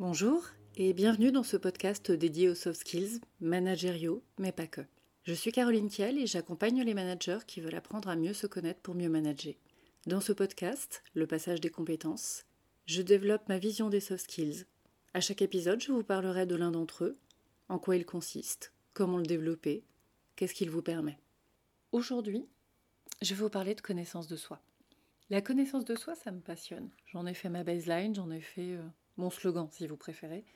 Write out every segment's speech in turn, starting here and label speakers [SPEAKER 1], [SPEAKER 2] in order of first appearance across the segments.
[SPEAKER 1] Bonjour et bienvenue dans ce podcast dédié aux soft skills, managériaux, mais pas que. Je suis Caroline Kiel et j'accompagne les managers qui veulent apprendre à mieux se connaître pour mieux manager. Dans ce podcast, le passage des compétences, je développe ma vision des soft skills. À chaque épisode, je vous parlerai de l'un d'entre eux, en quoi il consiste, comment le développer, qu'est-ce qu'il vous permet. Aujourd'hui, je vais vous parler de connaissance de soi. La connaissance de soi, ça me passionne. J'en ai fait ma baseline, j'en ai fait euh, mon slogan si vous préférez.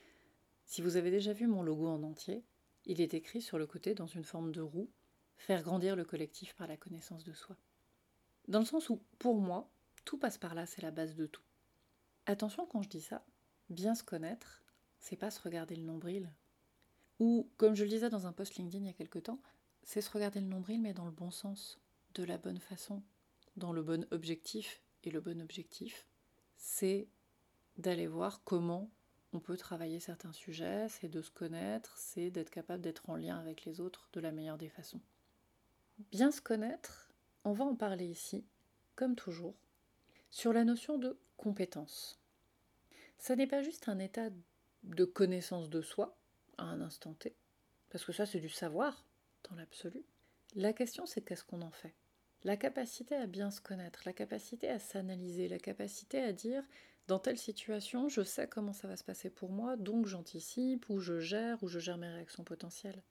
[SPEAKER 1] Si vous avez déjà vu mon logo en entier, il est écrit sur le côté dans une forme de roue Faire grandir le collectif par la connaissance de soi. Dans le sens où, pour moi, tout passe par là, c'est la base de tout. Attention quand je dis ça, bien se connaître, c'est pas se regarder le nombril. Ou, comme je le disais dans un post LinkedIn il y a quelque temps, c'est se regarder le nombril mais dans le bon sens, de la bonne façon, dans le bon objectif. Et le bon objectif, c'est d'aller voir comment on peut travailler certains sujets, c'est de se connaître, c'est d'être capable d'être en lien avec les autres de la meilleure des façons. Bien se connaître, on va en parler ici, comme toujours, sur la notion de compétence. Ça n'est pas juste un état de connaissance de soi à un instant T, parce que ça c'est du savoir dans l'absolu. La question c'est qu'est-ce qu'on en fait? La capacité à bien se connaître, la capacité à s'analyser, la capacité à dire dans telle situation, je sais comment ça va se passer pour moi, donc j'anticipe, ou je gère, ou je gère mes réactions potentielles.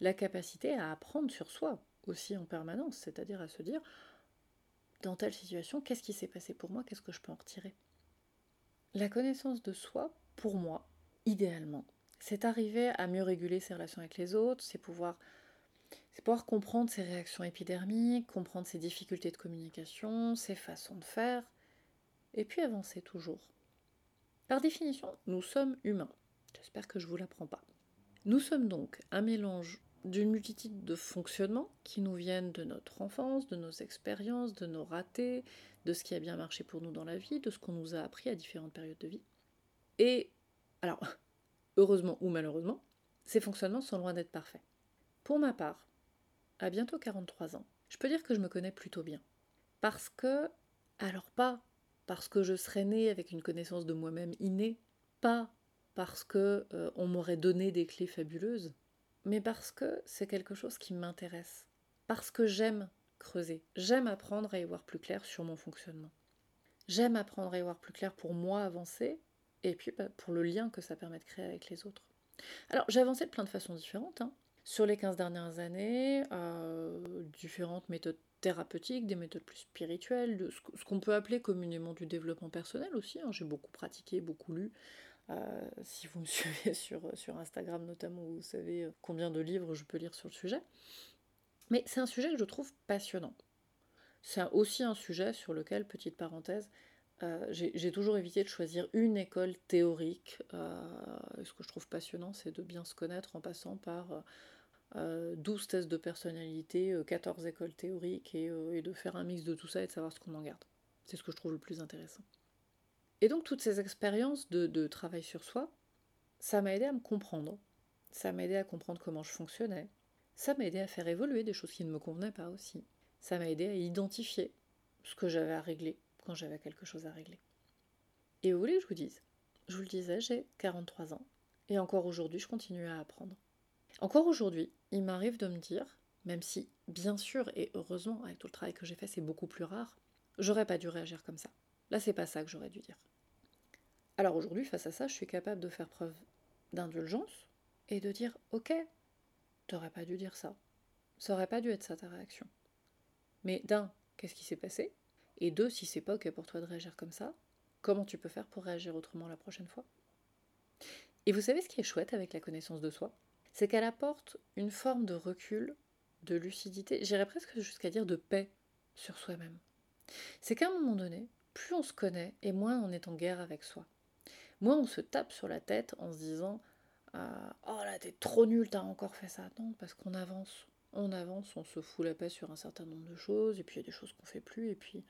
[SPEAKER 1] La capacité à apprendre sur soi aussi en permanence, c'est-à-dire à se dire, dans telle situation, qu'est-ce qui s'est passé pour moi, qu'est-ce que je peux en retirer? La connaissance de soi, pour moi, idéalement, c'est arriver à mieux réguler ses relations avec les autres, c'est pouvoir, comprendre ses réactions épidermiques, comprendre ses difficultés de communication, ses façons de faire, et puis avancer toujours. Par définition, nous sommes humains. J'espère que je ne vous l'apprends pas. Nous sommes donc un mélange d'une multitude de fonctionnements qui nous viennent de notre enfance, de nos expériences, de nos ratés, de ce qui a bien marché pour nous dans la vie, de ce qu'on nous a appris à différentes périodes de vie. Et, alors, heureusement ou malheureusement, ces fonctionnements sont loin d'être parfaits. Pour ma part, à bientôt 43 ans, je peux dire que je me connais plutôt bien. Parce que, alors pas parce que je serais née avec une connaissance de moi-même innée, pas parce que euh, on m'aurait donné des clés fabuleuses, mais parce que c'est quelque chose qui m'intéresse, parce que j'aime creuser, j'aime apprendre à y voir plus clair sur mon fonctionnement. J'aime apprendre à y voir plus clair pour moi avancer, et puis bah, pour le lien que ça permet de créer avec les autres. Alors j'ai avancé de plein de façons différentes. Hein. Sur les 15 dernières années, euh, différentes méthodes thérapeutiques, des méthodes plus spirituelles, ce qu'on peut appeler communément du développement personnel aussi. Hein. J'ai beaucoup pratiqué, beaucoup lu. Euh, si vous me suivez sur, sur Instagram notamment, vous savez euh, combien de livres je peux lire sur le sujet. Mais c'est un sujet que je trouve passionnant. C'est aussi un sujet sur lequel, petite parenthèse, euh, j'ai toujours évité de choisir une école théorique. ce que je trouve passionnant, c'est de bien se connaître en passant par 12 euh, tests de personnalité, 14 euh, écoles théoriques, euh, et, de faire un mix de tout ça et de savoir ce qu'on en garde. C'est ce que je trouve le plus intéressant. Et donc toutes ces expériences de, travail sur soi, ça m'a aidé à me comprendre, ça m'a aidé à comprendre comment je fonctionnais, ça m'a aidé à faire évoluer des choses qui ne me convenaient pas aussi, ça m'a aidé à identifier ce que j'avais à régler quand j'avais quelque chose à régler. Et vous voulez que je vous dise? Je vous le disais, j'ai 43 ans, et encore aujourd'hui je continue à apprendre. Encore aujourd'hui, il m'arrive de me dire, même si, bien sûr, et heureusement, avec tout le travail que j'ai fait, c'est beaucoup plus rare, j'aurais pas dû réagir comme ça. Là, c'est pas ça que j'aurais dû dire. Alors aujourd'hui, face à ça, je suis capable de faire preuve d'indulgence et de dire Ok, t'aurais pas dû dire ça. Ça aurait pas dû être ça ta réaction. Mais d'un, qu'est-ce qui s'est passé? Et deux, si c'est pas ok pour toi de réagir comme ça, comment tu peux faire pour réagir autrement la prochaine fois? Et vous savez ce qui est chouette avec la connaissance de soi? C'est qu'elle apporte une forme de recul, de lucidité, j'irais presque jusqu'à dire de paix sur soi-même. C'est qu'à un moment donné, plus on se connaît et moins on est en guerre avec soi. Moins on se tape sur la tête en se disant ah, Oh là, t'es trop nul, t'as encore fait ça. Non, parce qu'on avance. On avance, on se fout la paix sur un certain nombre de choses, et puis il y a des choses qu'on fait plus, et puis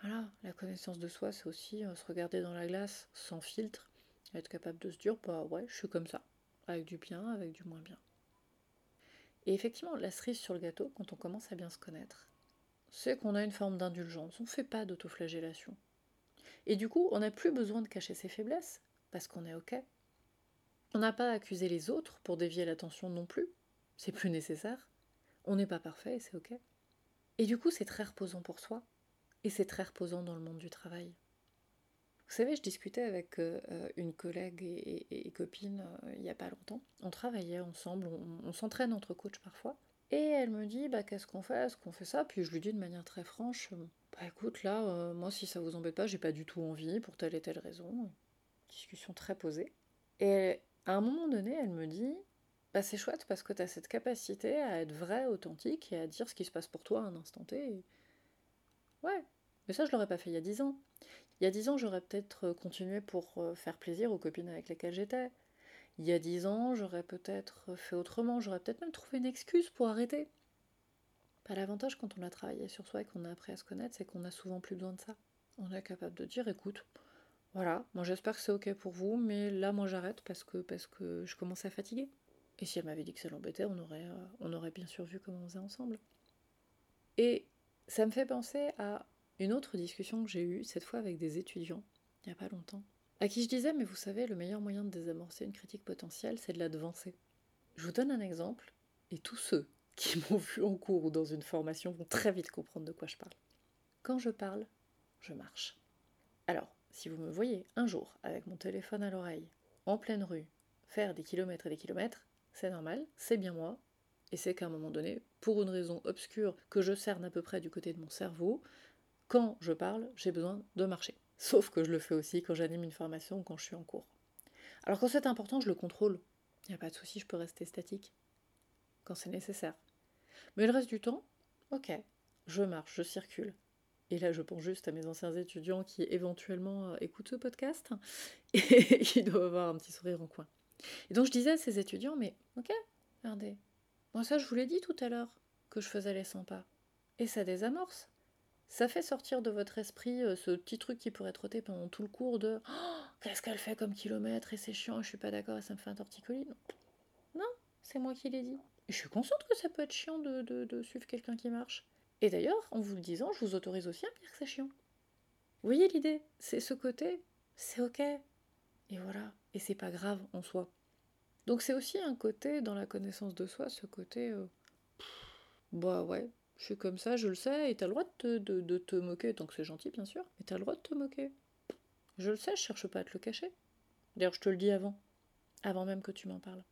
[SPEAKER 1] voilà, la connaissance de soi, c'est aussi euh, se regarder dans la glace sans filtre, être capable de se dire Bah ouais, je suis comme ça avec du bien, avec du moins bien. Et effectivement, la cerise sur le gâteau, quand on commence à bien se connaître, c'est qu'on a une forme d'indulgence, on ne fait pas d'autoflagellation. Et du coup, on n'a plus besoin de cacher ses faiblesses, parce qu'on est OK, On n'a pas à accuser les autres pour dévier l'attention non plus. C'est plus nécessaire. On n'est pas parfait et c'est ok. Et du coup, c'est très reposant pour soi. Et c'est très reposant dans le monde du travail. Vous savez, je discutais avec euh, une collègue et, copine euh, il n'y a pas longtemps. On travaillait ensemble, on, s'entraîne entre coachs parfois. Et elle me dit, bah qu'est-ce qu'on fait? Est-ce qu'on fait ça? Puis je lui dis de manière très franche, bah écoute, là, euh, moi si ça vous embête pas, j'ai pas du tout envie pour telle et telle raison. Discussion très posée. Et à un moment donné, elle me dit, bah c'est chouette parce que tu as cette capacité à être vrai, authentique et à dire ce qui se passe pour toi à un instant T. Ouais, mais ça je l'aurais pas fait il y a dix ans. Il y a dix ans, j'aurais peut-être continué pour euh, faire plaisir aux copines avec lesquelles j'étais. Il y a dix ans, j'aurais peut-être fait autrement, j'aurais peut-être même trouvé une excuse pour arrêter. Pas l'avantage quand on a travaillé sur soi et qu'on a appris à se connaître, c'est qu'on a souvent plus besoin de ça. On est capable de dire écoute, voilà, moi j'espère que c'est ok pour vous, mais là moi j'arrête parce que parce que je commence à fatiguer. Et si elle m'avait dit que ça l'embêtait, on aurait, euh, on aurait bien sûr vu comment on faisait ensemble. Et ça me fait penser à une autre discussion que j'ai eue, cette fois avec des étudiants, il n'y a pas longtemps, à qui je disais, mais vous savez, le meilleur moyen de désamorcer une critique potentielle, c'est de la devancer. Je vous donne un exemple, et tous ceux qui m'ont vu en cours ou dans une formation vont très vite comprendre de quoi je parle. Quand je parle, je marche. Alors, si vous me voyez un jour avec mon téléphone à l'oreille, en pleine rue, faire des kilomètres et des kilomètres, c'est normal, c'est bien moi, et c'est qu'à un moment donné, pour une raison obscure que je cerne à peu près du côté de mon cerveau, quand je parle, j'ai besoin de marcher. Sauf que je le fais aussi quand j'anime une formation ou quand je suis en cours. Alors quand c'est important, je le contrôle. Il n'y a pas de souci, je peux rester statique. Quand c'est nécessaire. Mais le reste du temps, ok, je marche, je circule. Et là, je pense juste à mes anciens étudiants qui éventuellement euh, écoutent ce podcast et qui doivent avoir un petit sourire en coin. Et donc je disais à ces étudiants, mais ok, regardez, moi ça je vous l'ai dit tout à l'heure, que je faisais les 100 pas. Et ça désamorce. Ça fait sortir de votre esprit euh, ce petit truc qui pourrait trotter pendant tout le cours de oh, qu'est-ce qu'elle fait comme kilomètre et c'est chiant, je suis pas d'accord et ça me fait un torticolis. Non, c'est moi qui l'ai dit. Je suis consciente que ça peut être chiant de, de, suivre quelqu'un qui marche. Et d'ailleurs, en vous le disant, je vous autorise aussi à me dire que c'est chiant. Vous voyez l'idée? C'est ce côté, c'est ok. Et voilà. Et c'est pas grave en soi. Donc c'est aussi un côté dans la connaissance de soi, ce côté. Euh, bah ouais, je suis comme ça, je le sais, et t'as le droit de te, de, te moquer, tant que c'est gentil bien sûr, mais t'as le droit de te moquer. Je le sais, je cherche pas à te le cacher. D'ailleurs, je te le dis avant, avant même que tu m'en parles.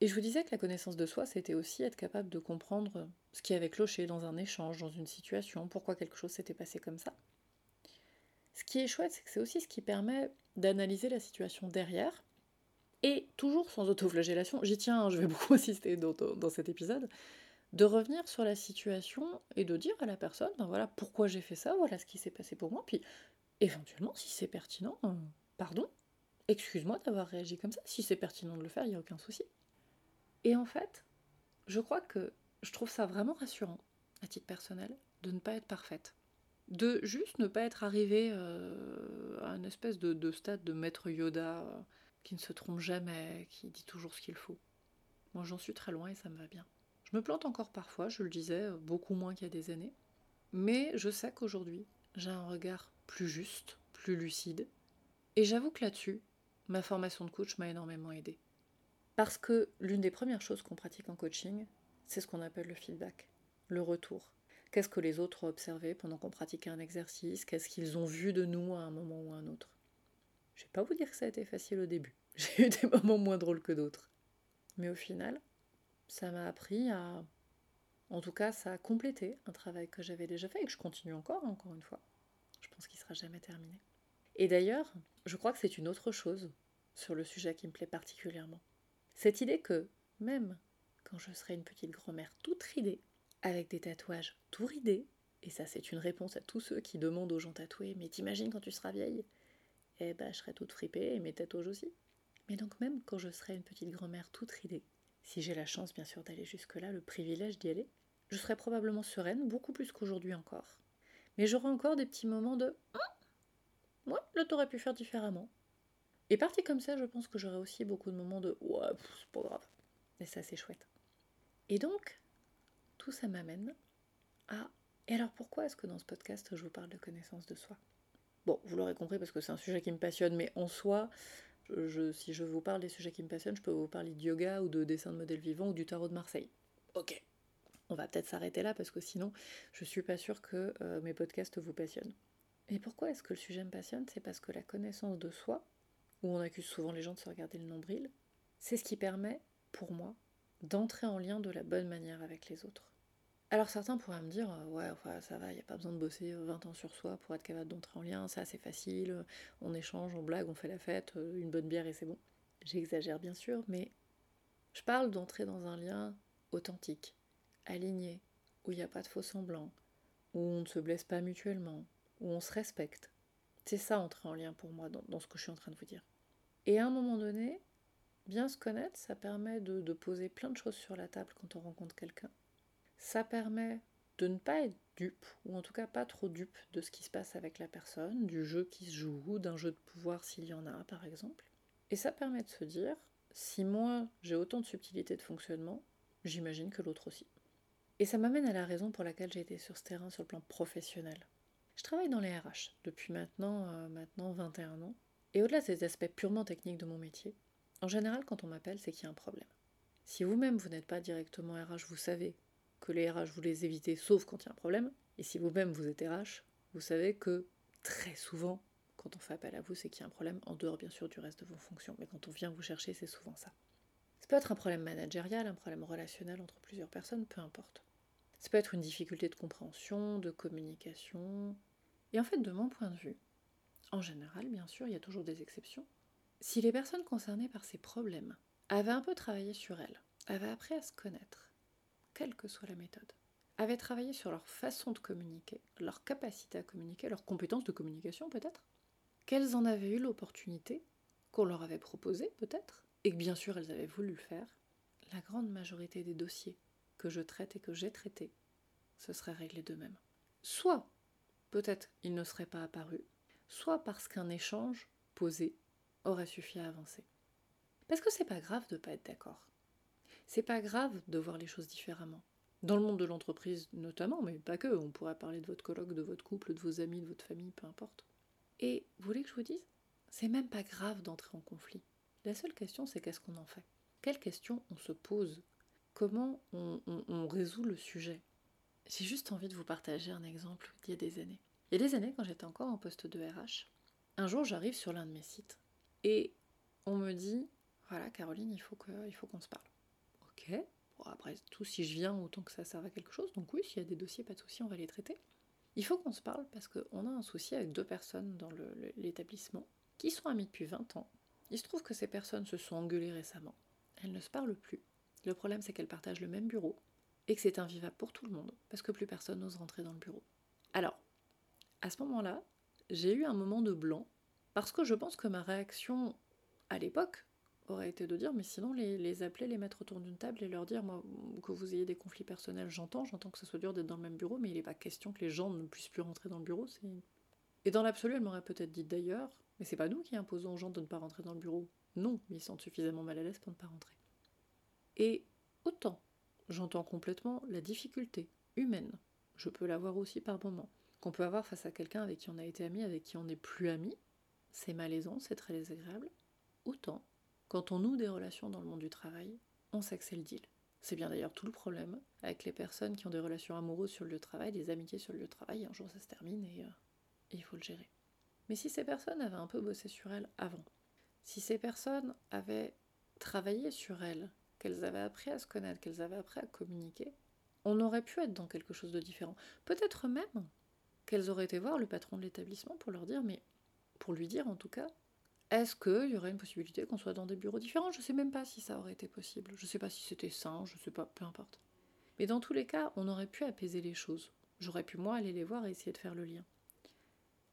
[SPEAKER 1] Et je vous disais que la connaissance de soi, c'était aussi être capable de comprendre ce qui avait cloché dans un échange, dans une situation, pourquoi quelque chose s'était passé comme ça. Ce qui est chouette, c'est que c'est aussi ce qui permet d'analyser la situation derrière, et toujours sans autoflagellation, j'y tiens, hein, je vais beaucoup insister dans, dans cet épisode, de revenir sur la situation et de dire à la personne, ben voilà pourquoi j'ai fait ça, voilà ce qui s'est passé pour moi, puis éventuellement, si c'est pertinent, euh, pardon, excuse-moi d'avoir réagi comme ça, si c'est pertinent de le faire, il n'y a aucun souci. Et en fait, je crois que je trouve ça vraiment rassurant, à titre personnel, de ne pas être parfaite. De juste ne pas être arrivée euh, à une espèce de, de, stade de maître Yoda euh, qui ne se trompe jamais, qui dit toujours ce qu'il faut. Moi j'en suis très loin et ça me va bien. Je me plante encore parfois, je le disais, beaucoup moins qu'il y a des années. Mais je sais qu'aujourd'hui, j'ai un regard plus juste, plus lucide. Et j'avoue que là-dessus, ma formation de coach m'a énormément aidé. Parce que l'une des premières choses qu'on pratique en coaching, c'est ce qu'on appelle le feedback, le retour. Qu'est-ce que les autres ont observé pendant qu'on pratiquait un exercice? Qu'est-ce qu'ils ont vu de nous à un moment ou à un autre? Je vais pas vous dire que ça a été facile au début. J'ai eu des moments moins drôles que d'autres. Mais au final, ça m'a appris à... En tout cas, ça a complété un travail que j'avais déjà fait et que je continue encore, encore une fois. Je pense qu'il sera jamais terminé. Et d'ailleurs, je crois que c'est une autre chose sur le sujet qui me plaît particulièrement. Cette idée que, même quand je serai une petite grand-mère toute ridée, avec des tatouages tout ridés, et ça c'est une réponse à tous ceux qui demandent aux gens tatoués, mais t'imagines quand tu seras vieille? Eh ben je serai toute fripée et mes tatouages aussi. Mais donc même quand je serai une petite grand-mère toute ridée, si j'ai la chance bien sûr d'aller jusque-là, le privilège d'y aller, je serai probablement sereine, beaucoup plus qu'aujourd'hui encore. Mais j'aurai encore des petits moments de ah Moi, là t'aurais pu faire différemment. Et parti comme ça, je pense que j'aurai aussi beaucoup de moments de Ouais, c'est pas grave. Et ça, c'est chouette. Et donc, tout ça m'amène à. Et alors pourquoi est-ce que dans ce podcast, je vous parle de connaissance de soi? Bon, vous l'aurez compris parce que c'est un sujet qui me passionne, mais en soi, Je, si je vous parle des sujets qui me passionnent, je peux vous parler de yoga ou de dessin de modèles vivants ou du tarot de Marseille. Ok. On va peut-être s'arrêter là parce que sinon, je suis pas sûre que euh, mes podcasts vous passionnent. Et pourquoi est-ce que le sujet me passionne? C'est parce que la connaissance de soi, où on accuse souvent les gens de se regarder le nombril, c'est ce qui permet, pour moi, d'entrer en lien de la bonne manière avec les autres. Alors certains pourraient me dire, euh, ouais, ça va, il n'y a pas besoin de bosser 20 euh, ans sur soi pour être capable d'entrer en lien, ça c'est facile, on échange, on blague, on fait la fête, euh, une bonne bière et c'est bon. J'exagère bien sûr, mais je parle d'entrer dans un lien authentique, aligné, où il n'y a pas de faux semblants, où on ne se blesse pas mutuellement, où on se respecte. C'est ça entrer en lien pour moi dans, dans, ce que je suis en train de vous dire. Et à un moment donné, bien se connaître, ça permet de, de poser plein de choses sur la table quand on rencontre quelqu'un ça permet de ne pas être dupe, ou en tout cas pas trop dupe de ce qui se passe avec la personne, du jeu qui se joue, d'un jeu de pouvoir s'il y en a par exemple. Et ça permet de se dire, si moi j'ai autant de subtilité de fonctionnement, j'imagine que l'autre aussi. Et ça m'amène à la raison pour laquelle j'ai été sur ce terrain sur le plan professionnel. Je travaille dans les RH depuis maintenant, euh, maintenant 21 ans, et au-delà des aspects purement techniques de mon métier, en général quand on m'appelle c'est qu'il y a un problème. Si vous-même vous, n'êtes pas directement RH, vous savez que les RH vous les évitez sauf quand il y a un problème. Et si vous-même vous êtes RH, vous savez que très souvent, quand on fait appel à vous, c'est qu'il y a un problème, en dehors bien sûr du reste de vos fonctions. Mais quand on vient vous chercher, c'est souvent ça. Ça peut être un problème managérial, un problème relationnel entre plusieurs personnes, peu importe. Ça peut être une difficulté de compréhension, de communication. Et en fait, de mon point de vue, en général, bien sûr, il y a toujours des exceptions. Si les personnes concernées par ces problèmes avaient un peu travaillé sur elles, avaient appris à se connaître, quelle que soit la méthode, avaient travaillé sur leur façon de communiquer, leur capacité à communiquer, leurs compétences de communication peut-être, qu'elles en avaient eu l'opportunité, qu'on leur avait proposé peut-être, et que bien sûr elles avaient voulu le faire, la grande majorité des dossiers que je traite et que j'ai traités se seraient réglés d'eux-mêmes. Soit, peut-être, ils ne seraient pas apparus, soit parce qu'un échange posé aurait suffi à avancer. Parce que c'est pas grave de pas être d'accord. C'est pas grave de voir les choses différemment. Dans le monde de l'entreprise notamment, mais pas que, on pourrait parler de votre colloque, de votre couple, de vos amis, de votre famille, peu importe. Et vous voulez que je vous dise? C'est même pas grave d'entrer en conflit. La seule question, c'est qu'est-ce qu'on en fait? Quelle question on se pose? Comment on résout le sujet? J'ai juste envie de vous partager un exemple d'il y a des années. Il y a des années, quand j'étais encore en poste de RH, un jour j'arrive sur l'un de mes sites et on me dit voilà Caroline, il faut qu'on se parle. Bon, après tout, si je viens, autant que ça serve à quelque chose. Donc oui, s'il y a des dossiers, pas de souci, on va les traiter. Il faut qu'on se parle parce qu'on a un souci avec deux personnes dans l'établissement qui sont amies depuis 20 ans. Il se trouve que ces personnes se sont engueulées récemment. Elles ne se parlent plus. Le problème, c'est qu'elles partagent le même bureau et que c'est invivable pour tout le monde parce que plus personne n'ose rentrer dans le bureau. Alors, à ce moment-là, j'ai eu un moment de blanc parce que je pense que ma réaction à l'époque aurait été de dire, mais sinon les, appeler, les mettre autour d'une table et leur dire, moi, que vous ayez des conflits personnels, j'entends, j'entends que ce soit dur d'être dans le même bureau, mais il n'est pas question que les gens ne puissent plus rentrer dans le bureau. Et dans l'absolu, elle m'aurait peut-être dit d'ailleurs, mais c'est pas nous qui imposons aux gens de ne pas rentrer dans le bureau. Non, ils sont suffisamment mal à l'aise pour ne pas rentrer. Et autant, j'entends complètement la difficulté humaine, je peux l'avoir aussi par moment, qu'on peut avoir face à quelqu'un avec qui on a été ami, avec qui on n'est plus ami, c'est malaisant, c'est très désagréable, autant quand on noue des relations dans le monde du travail, on sait que c'est le deal. C'est bien d'ailleurs tout le problème avec les personnes qui ont des relations amoureuses sur le lieu de travail, des amitiés sur le lieu de travail, un jour ça se termine et, euh, il faut le gérer. Mais si ces personnes avaient un peu bossé sur elles avant, si ces personnes avaient travaillé sur elles, qu'elles avaient appris à se connaître, qu'elles avaient appris à communiquer, on aurait pu être dans quelque chose de différent. Peut-être même qu'elles auraient été voir le patron de l'établissement pour leur dire, mais pour lui dire en tout cas, est-ce qu'il y aurait une possibilité qu'on soit dans des bureaux différents? Je ne sais même pas si ça aurait été possible. Je ne sais pas si c'était sain, je ne sais pas, peu importe. Mais dans tous les cas, on aurait pu apaiser les choses. J'aurais pu moi aller les voir et essayer de faire le lien.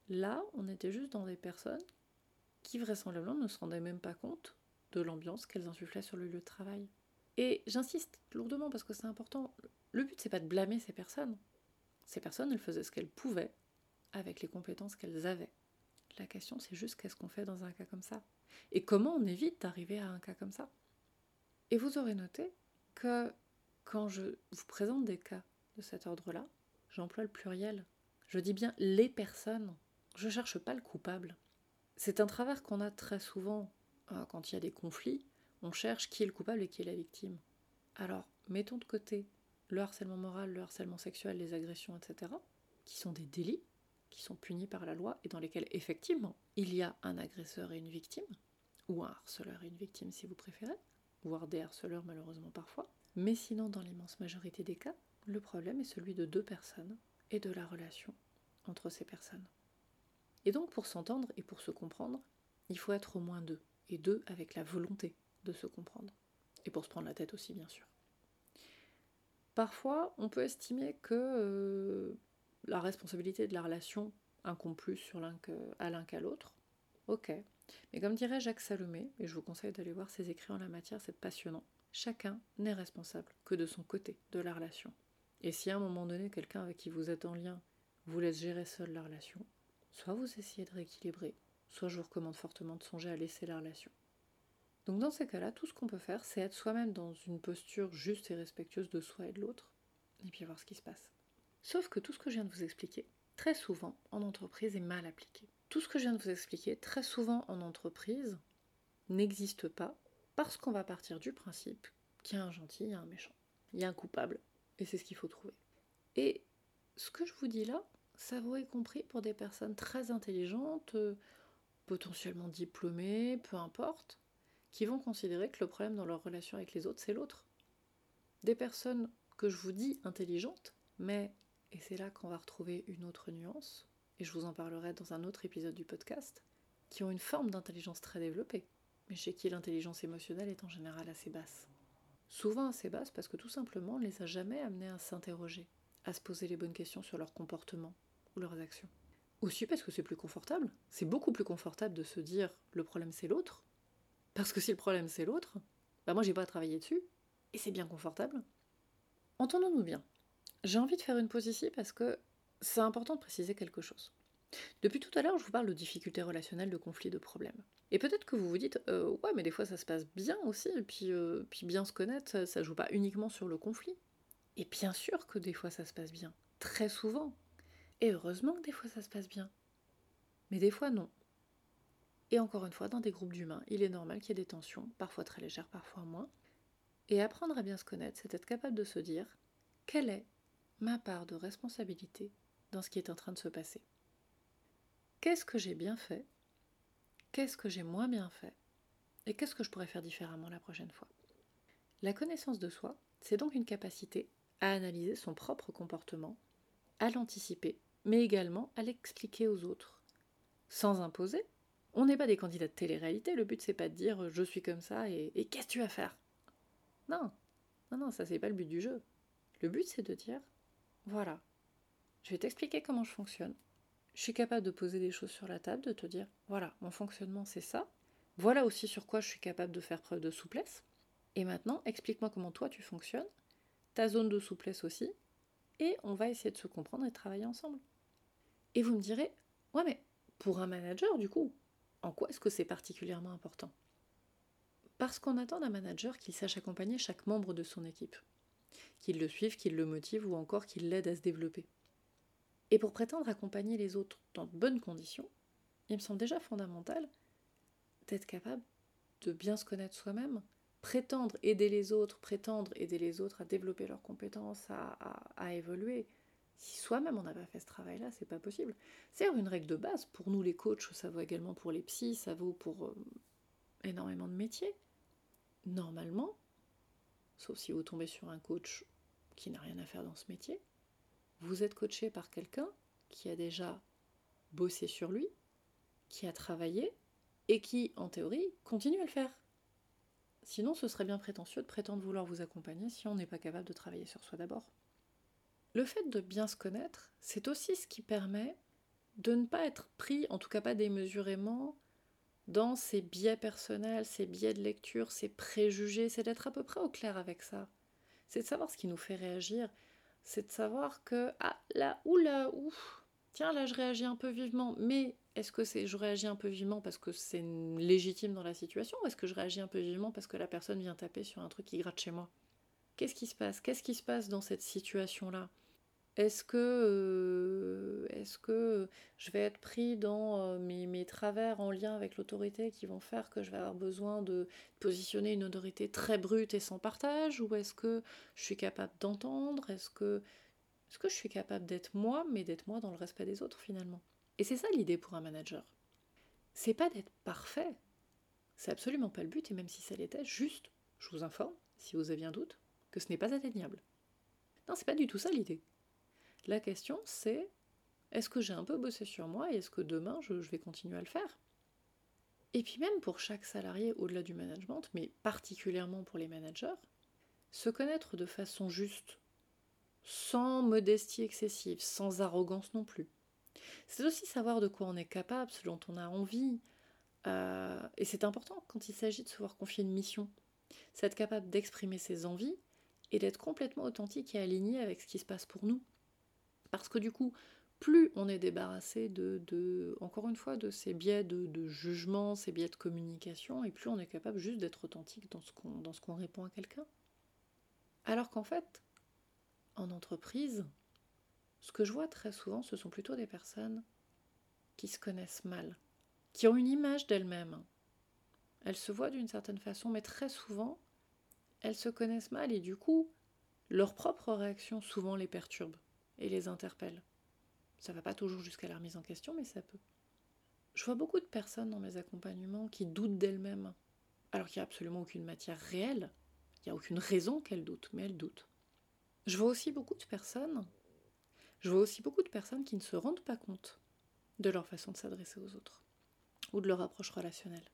[SPEAKER 1] Là, on était juste dans des personnes qui vraisemblablement ne se rendaient même pas compte de l'ambiance qu'elles insufflaient sur le lieu de travail. Et j'insiste lourdement parce que c'est important. Le but, c'est pas de blâmer ces personnes. Ces personnes, elles faisaient ce qu'elles pouvaient avec les compétences qu'elles avaient. La question, c'est juste qu'est-ce qu'on fait dans un cas comme ça? Et comment on évite d'arriver à un cas comme ça? Et vous aurez noté que quand je vous présente des cas de cet ordre-là, j'emploie le pluriel. Je dis bien les personnes. Je ne cherche pas le coupable. C'est un travers qu'on a très souvent euh, quand il y a des conflits, on cherche qui est le coupable et qui est la victime. Alors, mettons de côté le harcèlement moral, le harcèlement sexuel, les agressions, etc., qui sont des délits, qui sont punis par la loi et dans lesquels, effectivement, il y a un agresseur et une victime, ou un harceleur et une victime si vous préférez, voire des harceleurs malheureusement parfois. Mais sinon, dans l'immense majorité des cas, le problème est celui de deux personnes et de la relation entre ces personnes. Et donc, pour s'entendre et pour se comprendre, il faut être au moins deux, et deux avec la volonté de se comprendre. Et pour se prendre la tête aussi, bien sûr. Parfois, on peut estimer que euh, la responsabilité de la relation incombe sur l'un à l'un qu'à l'autre. Ok. Mais comme dirait Jacques Salomé, et je vous conseille d'aller voir ses écrits en la matière, c'est passionnant, chacun n'est responsable que de son côté de la relation. Et si à un moment donné, quelqu'un avec qui vous êtes en lien vous laisse gérer seul la relation, soit vous essayez de rééquilibrer, soit je vous recommande fortement de songer à laisser la relation. Donc dans ces cas-là, tout ce qu'on peut faire, c'est être soi-même dans une posture juste et respectueuse de soi et de l'autre, et puis voir ce qui se passe. Sauf que tout ce que je viens de vous expliquer, très souvent en entreprise, est mal appliqué. Tout ce que je viens de vous expliquer, très souvent en entreprise, n'existe pas parce qu'on va partir du principe qu'il y a un gentil, il y a un méchant, il y a un coupable, et c'est ce qu'il faut trouver. Et ce que je vous dis là, ça vaut y compris pour des personnes très intelligentes, potentiellement diplômées, peu importe, qui vont considérer que le problème dans leur relation avec les autres, c'est l'autre. Des personnes que je vous dis intelligentes, mais, et c'est là qu'on va retrouver une autre nuance, et je vous en parlerai dans un autre épisode du podcast, qui ont une forme d'intelligence très développée, mais chez qui l'intelligence émotionnelle est en général assez basse. Souvent assez basse parce que tout simplement on ne les a jamais amenés à s'interroger, à se poser les bonnes questions sur leur comportement ou leurs actions. Aussi parce que c'est plus confortable. C'est beaucoup plus confortable de se dire le problème c'est l'autre, parce que si le problème c'est l'autre, bah moi j'ai pas à travailler dessus, et c'est bien confortable. Entendons-nous bien. J'ai envie de faire une pause ici parce que c'est important de préciser quelque chose. Depuis tout à l'heure, je vous parle de difficultés relationnelles, de conflits, de problèmes. Et peut-être que vous vous dites, euh, ouais, mais des fois ça se passe bien aussi, et puis, euh, puis bien se connaître, ça, ça joue pas uniquement sur le conflit. Et bien sûr que des fois ça se passe bien, très souvent. Et heureusement que des fois ça se passe bien. Mais des fois non. Et encore une fois, dans des groupes d'humains, il est normal qu'il y ait des tensions, parfois très légères, parfois moins. Et apprendre à bien se connaître, c'est être capable de se dire quelle est ma part de responsabilité dans ce qui est en train de se passer. Qu'est-ce que j'ai bien fait? Qu'est-ce que j'ai moins bien fait? Et qu'est-ce que je pourrais faire différemment la prochaine fois? La connaissance de soi, c'est donc une capacité à analyser son propre comportement, à l'anticiper, mais également à l'expliquer aux autres, sans imposer, on n'est pas des candidats de télé-réalité, le but c'est pas de dire je suis comme ça et, qu'est-ce que tu vas faire? Non, non, non, ça c'est pas le but du jeu. Le but c'est de dire voilà, je vais t'expliquer comment je fonctionne. Je suis capable de poser des choses sur la table, de te dire voilà, mon fonctionnement c'est ça. Voilà aussi sur quoi je suis capable de faire preuve de souplesse. Et maintenant, explique-moi comment toi tu fonctionnes, ta zone de souplesse aussi, et on va essayer de se comprendre et de travailler ensemble. Et vous me direz, ouais mais pour un manager du coup, en quoi est-ce que c'est particulièrement important? Parce qu'on attend d'un manager qu'il sache accompagner chaque membre de son équipe, qu'il le suive, qu'il le motive ou encore qu'il l'aide à se développer. Et pour prétendre accompagner les autres dans de bonnes conditions, il me semble déjà fondamental d'être capable de bien se connaître soi-même, prétendre aider les autres, prétendre aider les autres à développer leurs compétences, à évoluer, si soi-même on n'a pas fait ce travail-là, c'est pas possible. C'est une règle de base. Pour nous, les coachs, ça vaut également pour les psys, ça vaut pour euh, énormément de métiers. Normalement, sauf si vous tombez sur un coach qui n'a rien à faire dans ce métier, vous êtes coaché par quelqu'un qui a déjà bossé sur lui, qui a travaillé et qui, en théorie, continue à le faire. Sinon, ce serait bien prétentieux de prétendre vouloir vous accompagner si on n'est pas capable de travailler sur soi d'abord. Le fait de bien se connaître, c'est aussi ce qui permet de ne pas être pris, en tout cas pas démesurément, dans ses biais personnels, ses biais de lecture, ses préjugés, c'est d'être à peu près au clair avec ça. C'est de savoir ce qui nous fait réagir, c'est de savoir que, ah là, oula, ouf, tiens, là je réagis un peu vivement, mais est-ce que c'est je réagis un peu vivement parce que c'est légitime dans la situation ou est-ce que je réagis un peu vivement parce que la personne vient taper sur un truc qui gratte chez moi? Qu'est-ce qui se passe? Qu'est-ce qui se passe dans cette situation-là? Est-ce que, euh, que je vais être pris dans euh, mes, mes, travers en lien avec l'autorité qui vont faire que je vais avoir besoin de positionner une autorité très brute et sans partage? Ou est-ce que je suis capable d'entendre? Est-ce que, est que je suis capable d'être moi, mais d'être moi dans le respect des autres finalement? Et c'est ça l'idée pour un manager. C'est pas d'être parfait. C'est absolument pas le but, et même si ça l'était, juste, je vous informe, si vous aviez un doute, que ce n'est pas atteignable. Non, c'est pas du tout ça l'idée. La question, c'est est-ce que j'ai un peu bossé sur moi et est-ce que demain je, vais continuer à le faire? Et puis même pour chaque salarié au-delà du management, mais particulièrement pour les managers, se connaître de façon juste, sans modestie excessive, sans arrogance non plus. C'est aussi savoir de quoi on est capable, ce dont on a envie. Euh, et c'est important quand il s'agit de se voir confier une mission. C'est être capable d'exprimer ses envies et d'être complètement authentique et aligné avec ce qui se passe pour nous. Parce que du coup, plus on est débarrassé de, encore une fois, de ces biais de, jugement, ces biais de communication, et plus on est capable juste d'être authentique dans ce qu'on, dans ce qu'on répond à quelqu'un. Alors qu'en fait, en entreprise, ce que je vois très souvent, ce sont plutôt des personnes qui se connaissent mal, qui ont une image d'elles-mêmes. Elles se voient d'une certaine façon, mais très souvent, elles se connaissent mal et du coup, leur propre réaction souvent les perturbe et les interpelle. Ça va pas toujours jusqu'à la remise en question, mais ça peut. Je vois beaucoup de personnes dans mes accompagnements qui doutent d'elles-mêmes, alors qu'il n'y a absolument aucune matière réelle, il n'y a aucune raison qu'elles doutent, mais elles doutent. Je vois aussi beaucoup de personnes, je vois aussi beaucoup de personnes qui ne se rendent pas compte de leur façon de s'adresser aux autres, ou de leur approche relationnelle.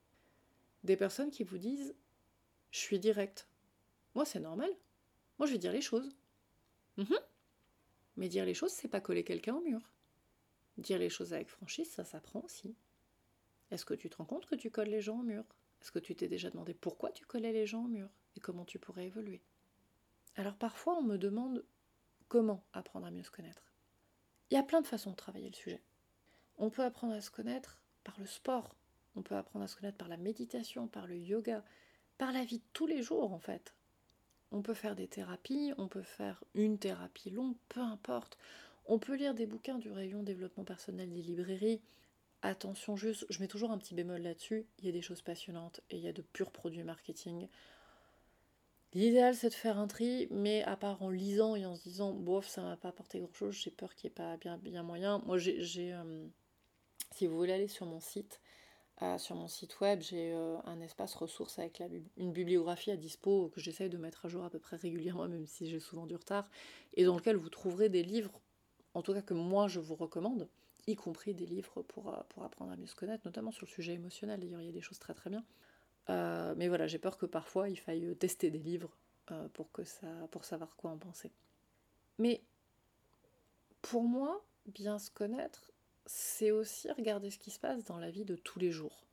[SPEAKER 1] Des personnes qui vous disent Je suis direct. Moi, c'est normal. Moi, je vais dire les choses. Mhm. Mais dire les choses, c'est pas coller quelqu'un au mur. Dire les choses avec franchise, ça s'apprend aussi. Est-ce que tu te rends compte que tu colles les gens au mur? Est-ce que tu t'es déjà demandé pourquoi tu collais les gens au mur? Et comment tu pourrais évoluer? Alors parfois, on me demande comment apprendre à mieux se connaître. Il y a plein de façons de travailler le sujet. On peut apprendre à se connaître par le sport, on peut apprendre à se connaître par la méditation, par le yoga, par la vie de tous les jours en fait. On peut faire des thérapies, on peut faire une thérapie longue, peu importe. On peut lire des bouquins du rayon développement personnel des librairies. Attention juste, je mets toujours un petit bémol là-dessus, il y a des choses passionnantes et il y a de purs produits marketing. L'idéal c'est de faire un tri, mais à part en lisant et en se disant bof ça m'a pas apporté grand chose, j'ai peur qu'il n'y ait pas bien, moyen. Moi j'ai, euh, si vous voulez aller sur mon site, sur mon site web, j'ai euh, un espace ressources avec une bibliographie à dispo que j'essaye de mettre à jour à peu près régulièrement, même si j'ai souvent du retard, et dans lequel vous trouverez des livres, en tout cas que moi je vous recommande, y compris des livres pour, euh, apprendre à mieux se connaître, notamment sur le sujet émotionnel. D'ailleurs, il y a des choses très très bien. Euh, mais voilà, j'ai peur que parfois il faille tester des livres pour savoir quoi en penser. Mais pour moi, bien se connaître, c'est aussi regarder ce qui se passe dans la vie de tous les jours.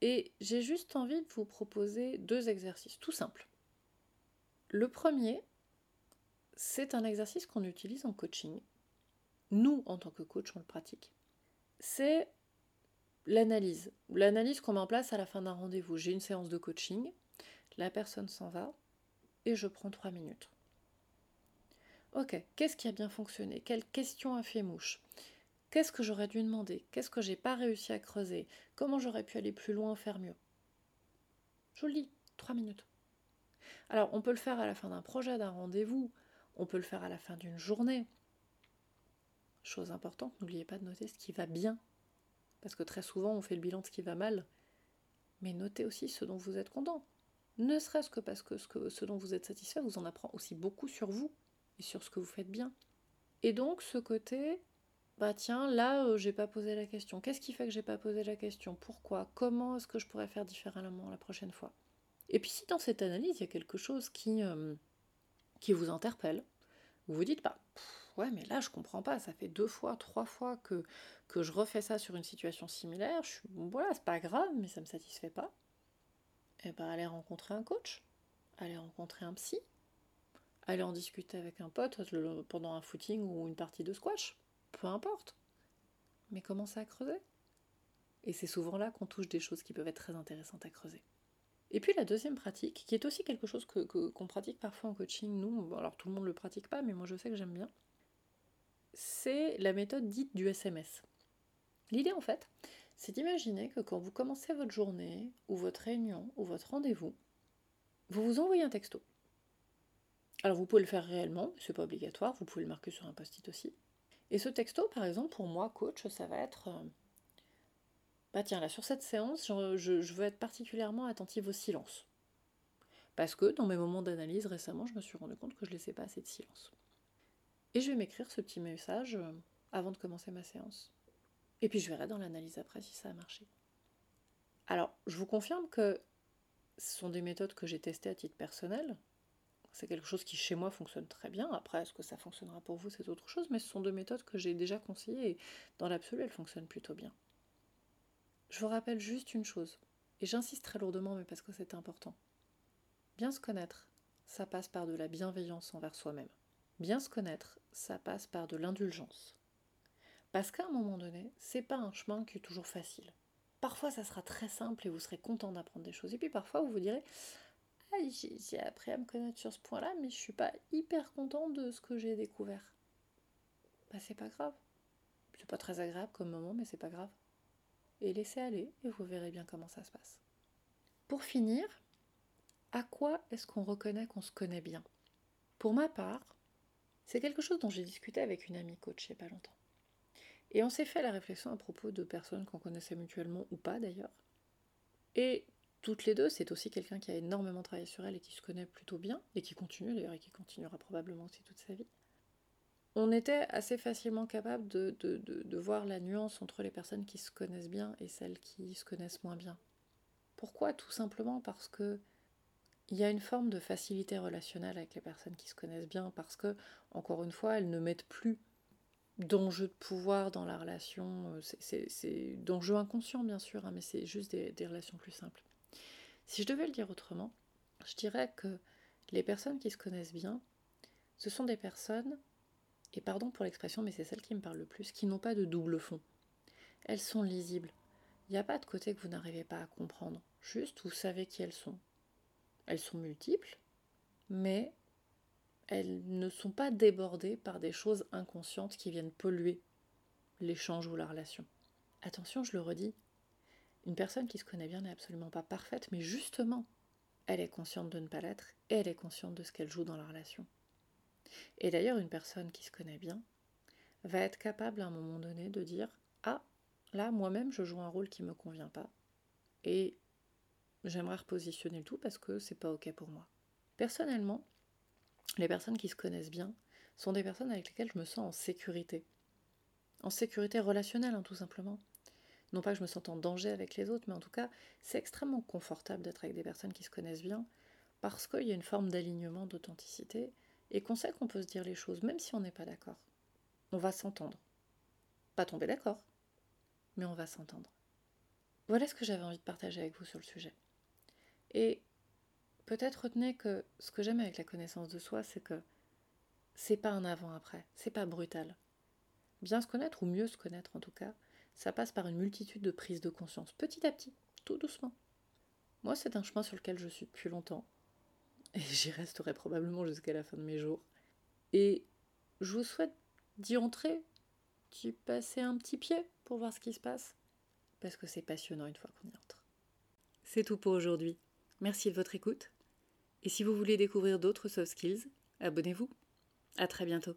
[SPEAKER 1] Et j'ai juste envie de vous proposer deux exercices tout simples. Le premier, c'est un exercice qu'on utilise en coaching. Nous, en tant que coach, on le pratique. C'est l'analyse. L'analyse qu'on met en place à la fin d'un rendez-vous. J'ai une séance de coaching, la personne s'en va et je prends trois minutes. Ok, qu'est-ce qui a bien fonctionné? Quelle question a fait mouche? Qu'est-ce que j'aurais dû demander? Qu'est-ce que j'ai pas réussi à creuser? Comment j'aurais pu aller plus loin, faire mieux? Je le lis, trois minutes. Alors, on peut le faire à la fin d'un projet, d'un rendez-vous, on peut le faire à la fin d'une journée. Chose importante, n'oubliez pas de noter ce qui va bien. Parce que très souvent, on fait le bilan de ce qui va mal. Mais notez aussi ce dont vous êtes content. Ne serait-ce que parce que ce, que ce dont vous êtes satisfait vous en apprend aussi beaucoup sur vous et sur ce que vous faites bien. Et donc, ce côté, bah tiens, là, euh, j'ai pas posé la question. Qu'est-ce qui fait que j'ai pas posé la question? Pourquoi? Comment est-ce que je pourrais faire différemment la prochaine fois? Et puis si dans cette analyse, il y a quelque chose qui, euh, vous interpelle, vous vous dites, bah, ouais, mais là, je comprends pas, ça fait deux fois, trois fois que, je refais ça sur une situation similaire, je suis, voilà, c'est pas grave, mais ça me satisfait pas. Et eh ben, allez rencontrer un coach, allez rencontrer un psy, allez en discuter avec un pote pendant un footing ou une partie de squash peu importe. Mais commencez à creuser? Et c'est souvent là qu'on touche des choses qui peuvent être très intéressantes à creuser. Et puis la deuxième pratique, qui est aussi quelque chose qu'on que, pratique parfois en coaching, nous, alors tout le monde ne le pratique pas, mais moi je sais que j'aime bien, c'est la méthode dite du SMS. L'idée en fait, c'est d'imaginer que quand vous commencez votre journée, ou votre réunion, ou votre rendez-vous, vous vous envoyez un texto. Alors vous pouvez le faire réellement, c'est pas obligatoire, vous pouvez le marquer sur un post-it aussi. Et ce texto, par exemple, pour moi, coach, ça va être euh, Bah tiens, là, sur cette séance, je, je veux être particulièrement attentive au silence. Parce que dans mes moments d'analyse récemment, je me suis rendu compte que je laissais pas assez de silence. Et je vais m'écrire ce petit message euh, avant de commencer ma séance. Et puis je verrai dans l'analyse après si ça a marché. Alors, je vous confirme que ce sont des méthodes que j'ai testées à titre personnel. C'est quelque chose qui chez moi fonctionne très bien. Après, est-ce que ça fonctionnera pour vous, c'est autre chose, mais ce sont deux méthodes que j'ai déjà conseillées et dans l'absolu, elles fonctionnent plutôt bien. Je vous rappelle juste une chose, et j'insiste très lourdement, mais parce que c'est important. Bien se connaître, ça passe par de la bienveillance envers soi-même. Bien se connaître, ça passe par de l'indulgence. Parce qu'à un moment donné, c'est pas un chemin qui est toujours facile. Parfois, ça sera très simple et vous serez content d'apprendre des choses. Et puis parfois, vous vous direz j'ai appris à me connaître sur ce point-là, mais je suis pas hyper content de ce que j'ai découvert. Bah, c'est pas grave. C'est pas très agréable comme moment, mais c'est pas grave. Et laissez aller et vous verrez bien comment ça se passe. Pour finir, à quoi est-ce qu'on reconnaît qu'on se connaît bien? Pour ma part, c'est quelque chose dont j'ai discuté avec une amie coach il pas longtemps. Et on s'est fait la réflexion à propos de personnes qu'on connaissait mutuellement ou pas d'ailleurs. Et toutes les deux, c'est aussi quelqu'un qui a énormément travaillé sur elle et qui se connaît plutôt bien, et qui continue d'ailleurs, et qui continuera probablement aussi toute sa vie. On était assez facilement capable de, voir la nuance entre les personnes qui se connaissent bien et celles qui se connaissent moins bien. Pourquoi? Tout simplement parce que il y a une forme de facilité relationnelle avec les personnes qui se connaissent bien parce que, encore une fois, elles ne mettent plus d'enjeux de pouvoir dans la relation. C'est d'enjeux inconscients, bien sûr, hein, mais c'est juste des, relations plus simples. Si je devais le dire autrement, je dirais que les personnes qui se connaissent bien, ce sont des personnes, et pardon pour l'expression, mais c'est celle qui me parle le plus, qui n'ont pas de double fond. Elles sont lisibles. Il n'y a pas de côté que vous n'arrivez pas à comprendre. Juste, vous savez qui elles sont. Elles sont multiples, mais elles ne sont pas débordées par des choses inconscientes qui viennent polluer l'échange ou la relation. Attention, je le redis, une personne qui se connaît bien n'est absolument pas parfaite, mais justement, elle est consciente de ne pas l'être et elle est consciente de ce qu'elle joue dans la relation. Et d'ailleurs, une personne qui se connaît bien va être capable à un moment donné de dire Ah, là, moi-même, je joue un rôle qui ne me convient pas. Et j'aimerais repositionner le tout parce que c'est pas ok pour moi. Personnellement, les personnes qui se connaissent bien sont des personnes avec lesquelles je me sens en sécurité. En sécurité relationnelle, hein, tout simplement. Non pas que je me sente en danger avec les autres, mais en tout cas, c'est extrêmement confortable d'être avec des personnes qui se connaissent bien parce qu'il y a une forme d'alignement, d'authenticité, et qu'on sait qu'on peut se dire les choses, même si on n'est pas d'accord. On va s'entendre. Pas tomber d'accord, mais on va s'entendre. Voilà ce que j'avais envie de partager avec vous sur le sujet. Et peut-être retenez que ce que j'aime avec la connaissance de soi, c'est que c'est pas un avant-après, c'est pas brutal. Bien se connaître, ou mieux se connaître en tout cas, ça passe par une multitude de prises de conscience, petit à petit, tout doucement. Moi, c'est un chemin sur lequel je suis depuis longtemps, et j'y resterai probablement jusqu'à la fin de mes jours. Et je vous souhaite d'y entrer, d'y passer un petit pied pour voir ce qui se passe, parce que c'est passionnant une fois qu'on y entre. C'est tout pour aujourd'hui. Merci de votre écoute. Et si vous voulez découvrir d'autres soft skills, abonnez-vous. À très bientôt.